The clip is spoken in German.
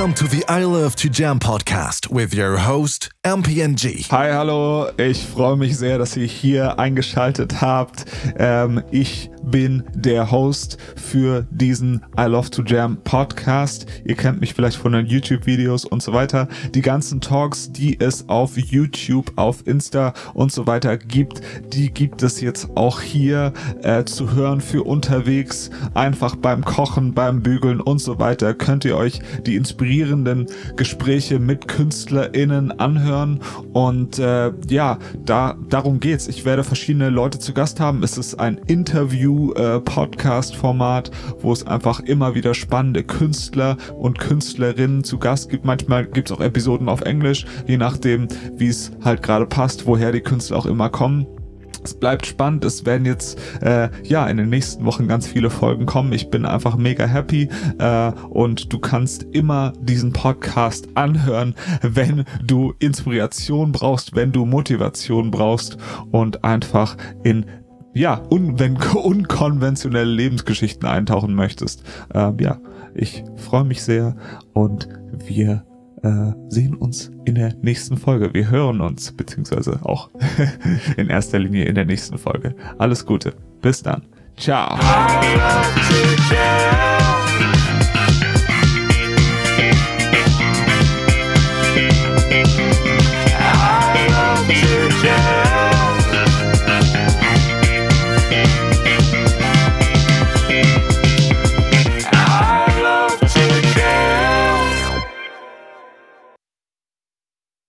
Love to Jam podcast with your host, MPNG. Hi, hallo. Ich freue mich sehr, dass ihr hier eingeschaltet habt. Ähm, ich bin der Host für diesen I Love to Jam Podcast. Ihr kennt mich vielleicht von den YouTube-Videos und so weiter. Die ganzen Talks, die es auf YouTube, auf Insta und so weiter gibt, die gibt es jetzt auch hier äh, zu hören für unterwegs. Einfach beim Kochen, beim Bügeln und so weiter könnt ihr euch die inspirierenden Gespräche mit KünstlerInnen anhören. Und äh, ja, da, darum geht's. Ich werde verschiedene Leute zu Gast haben. Es ist ein Interview-Podcast-Format, äh, wo es einfach immer wieder spannende Künstler und Künstlerinnen zu Gast gibt. Manchmal gibt's auch Episoden auf Englisch, je nachdem, wie es halt gerade passt, woher die Künstler auch immer kommen. Es bleibt spannend. Es werden jetzt äh, ja in den nächsten Wochen ganz viele Folgen kommen. Ich bin einfach mega happy äh, und du kannst immer diesen Podcast anhören, wenn du Inspiration brauchst, wenn du Motivation brauchst und einfach in ja un wenn unkonventionelle Lebensgeschichten eintauchen möchtest. Äh, ja, ich freue mich sehr und wir äh, sehen uns in der nächsten Folge. Wir hören uns, beziehungsweise auch in erster Linie in der nächsten Folge. Alles Gute. Bis dann. Ciao.